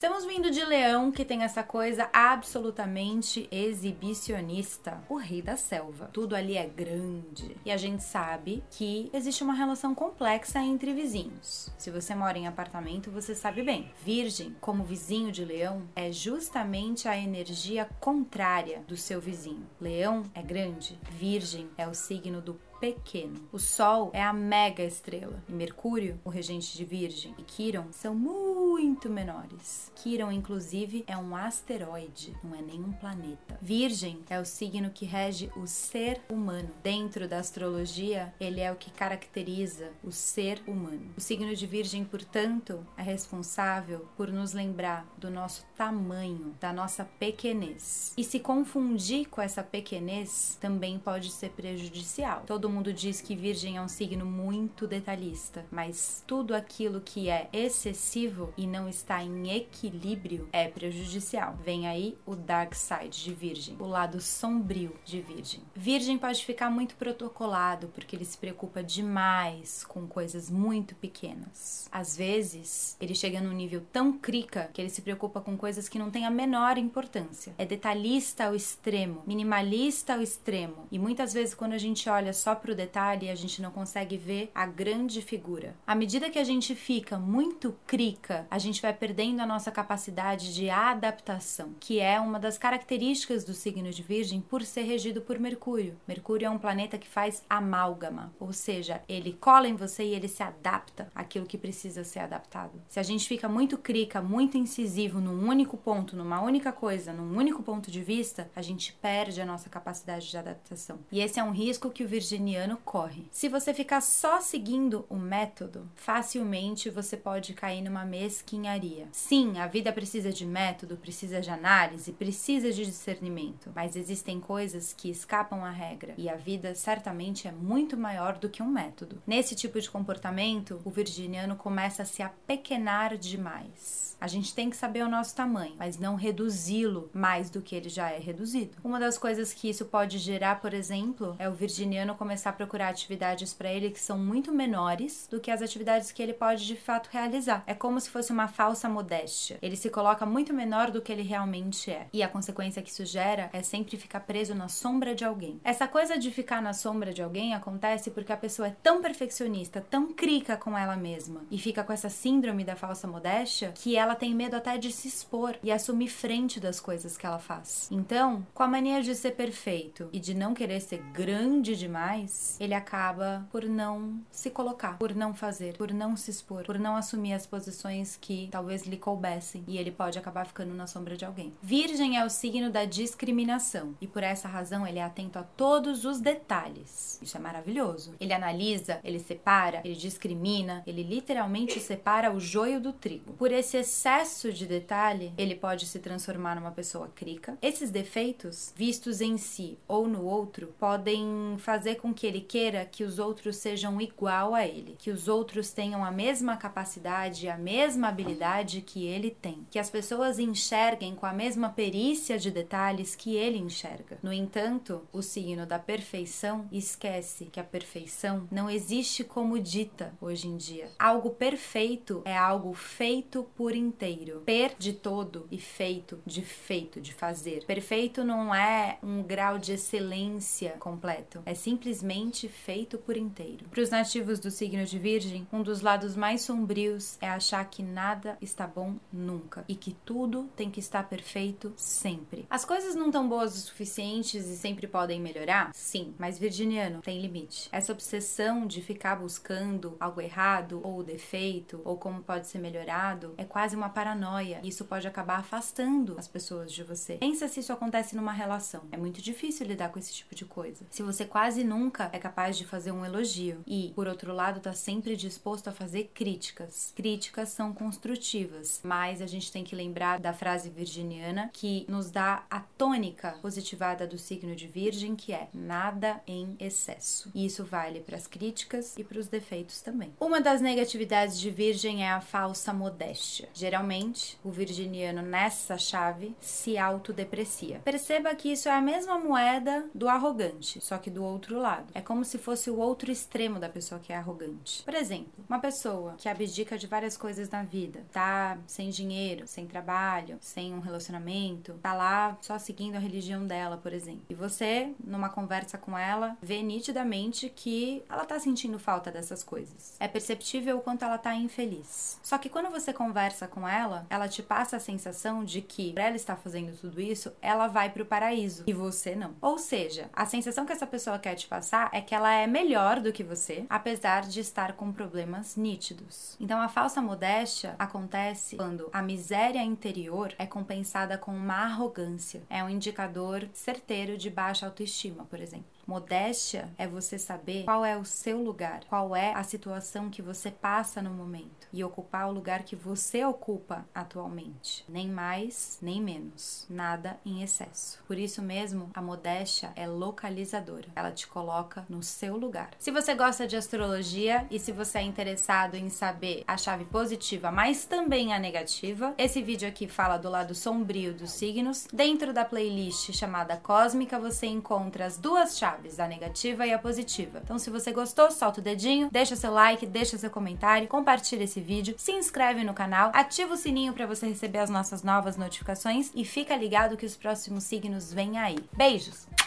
Estamos vindo de Leão, que tem essa coisa absolutamente exibicionista. O rei da selva. Tudo ali é grande. E a gente sabe que existe uma relação complexa entre vizinhos. Se você mora em apartamento, você sabe bem. Virgem, como vizinho de Leão, é justamente a energia contrária do seu vizinho. Leão é grande, Virgem é o signo do pequeno. O Sol é a mega estrela e Mercúrio, o regente de Virgem, e Quiron são muito menores. Quiron, inclusive, é um asteroide, não é nenhum planeta. Virgem é o signo que rege o ser humano. Dentro da astrologia, ele é o que caracteriza o ser humano. O signo de Virgem, portanto, é responsável por nos lembrar do nosso tamanho, da nossa pequenez. E se confundir com essa pequenez também pode ser prejudicial. Todo todo mundo diz que Virgem é um signo muito detalhista, mas tudo aquilo que é excessivo e não está em equilíbrio é prejudicial. Vem aí o dark side de Virgem, o lado sombrio de Virgem. Virgem pode ficar muito protocolado porque ele se preocupa demais com coisas muito pequenas. Às vezes, ele chega num nível tão crica que ele se preocupa com coisas que não têm a menor importância. É detalhista ao extremo, minimalista ao extremo. E muitas vezes quando a gente olha só para o detalhe, a gente não consegue ver a grande figura. À medida que a gente fica muito crica, a gente vai perdendo a nossa capacidade de adaptação, que é uma das características do signo de Virgem por ser regido por Mercúrio. Mercúrio é um planeta que faz amálgama, ou seja, ele cola em você e ele se adapta àquilo que precisa ser adaptado. Se a gente fica muito crica, muito incisivo num único ponto, numa única coisa, num único ponto de vista, a gente perde a nossa capacidade de adaptação. E esse é um risco que o virginiano corre. Se você ficar só seguindo o método, facilmente você pode cair numa mesquinharia. Sim, a vida precisa de método, precisa de análise, precisa de discernimento, mas existem coisas que escapam à regra e a vida certamente é muito maior do que um método. Nesse tipo de comportamento, o virginiano começa a se apequenar demais. A gente tem que saber o nosso tamanho, mas não reduzi-lo mais do que ele já é reduzido. Uma das coisas que isso pode gerar, por exemplo, é o virginiano começar começar a procurar atividades para ele que são muito menores do que as atividades que ele pode de fato realizar. É como se fosse uma falsa modéstia. Ele se coloca muito menor do que ele realmente é. E a consequência que isso gera é sempre ficar preso na sombra de alguém. Essa coisa de ficar na sombra de alguém acontece porque a pessoa é tão perfeccionista, tão crica com ela mesma e fica com essa síndrome da falsa modéstia que ela tem medo até de se expor e assumir frente das coisas que ela faz. Então, com a mania de ser perfeito e de não querer ser grande demais, ele acaba por não se colocar, por não fazer, por não se expor, por não assumir as posições que talvez lhe coubessem e ele pode acabar ficando na sombra de alguém. Virgem é o signo da discriminação e por essa razão ele é atento a todos os detalhes. Isso é maravilhoso. Ele analisa, ele separa, ele discrimina, ele literalmente separa o joio do trigo. Por esse excesso de detalhe, ele pode se transformar numa pessoa crica. Esses defeitos, vistos em si ou no outro, podem fazer com que ele queira que os outros sejam igual a ele, que os outros tenham a mesma capacidade, a mesma habilidade que ele tem, que as pessoas enxerguem com a mesma perícia de detalhes que ele enxerga. No entanto, o signo da perfeição esquece que a perfeição não existe como dita hoje em dia. Algo perfeito é algo feito por inteiro, per de todo e feito de feito, de fazer. Perfeito não é um grau de excelência completo, é simplesmente simplesmente feito por inteiro. Para os nativos do signo de Virgem, um dos lados mais sombrios é achar que nada está bom nunca e que tudo tem que estar perfeito sempre. As coisas não estão boas o suficientes e sempre podem melhorar? Sim, mas virginiano tem limite. Essa obsessão de ficar buscando algo errado ou defeito ou como pode ser melhorado é quase uma paranoia. Isso pode acabar afastando as pessoas de você. Pensa se isso acontece numa relação. É muito difícil lidar com esse tipo de coisa. Se você quase nunca nunca é capaz de fazer um elogio e, por outro lado, está sempre disposto a fazer críticas. Críticas são construtivas, mas a gente tem que lembrar da frase virginiana que nos dá a tônica positivada do signo de Virgem, que é nada em excesso. E isso vale para as críticas e para os defeitos também. Uma das negatividades de Virgem é a falsa modéstia. Geralmente, o virginiano nessa chave se autodeprecia. Perceba que isso é a mesma moeda do arrogante, só que do outro lado lado. É como se fosse o outro extremo da pessoa que é arrogante. Por exemplo, uma pessoa que abdica de várias coisas na vida, tá sem dinheiro, sem trabalho, sem um relacionamento, tá lá só seguindo a religião dela, por exemplo. E você, numa conversa com ela, vê nitidamente que ela tá sentindo falta dessas coisas. É perceptível o quanto ela tá infeliz. Só que quando você conversa com ela, ela te passa a sensação de que, por ela estar fazendo tudo isso, ela vai pro paraíso e você não. Ou seja, a sensação que essa pessoa quer te passar é que ela é melhor do que você, apesar de estar com problemas nítidos. Então a falsa modéstia acontece quando a miséria interior é compensada com uma arrogância. É um indicador certeiro de baixa autoestima, por exemplo. Modéstia é você saber qual é o seu lugar, qual é a situação que você passa no momento e ocupar o lugar que você ocupa atualmente. Nem mais, nem menos. Nada em excesso. Por isso mesmo, a modéstia é localizadora. Ela te coloca no seu lugar. Se você gosta de astrologia e se você é interessado em saber a chave positiva, mas também a negativa, esse vídeo aqui fala do lado sombrio dos signos. Dentro da playlist chamada Cósmica, você encontra as duas chaves chaves, a negativa e a positiva. Então, se você gostou, solta o dedinho, deixa seu like, deixa seu comentário, compartilha esse vídeo, se inscreve no canal, ativa o sininho para você receber as nossas novas notificações e fica ligado que os próximos signos vêm aí. Beijos!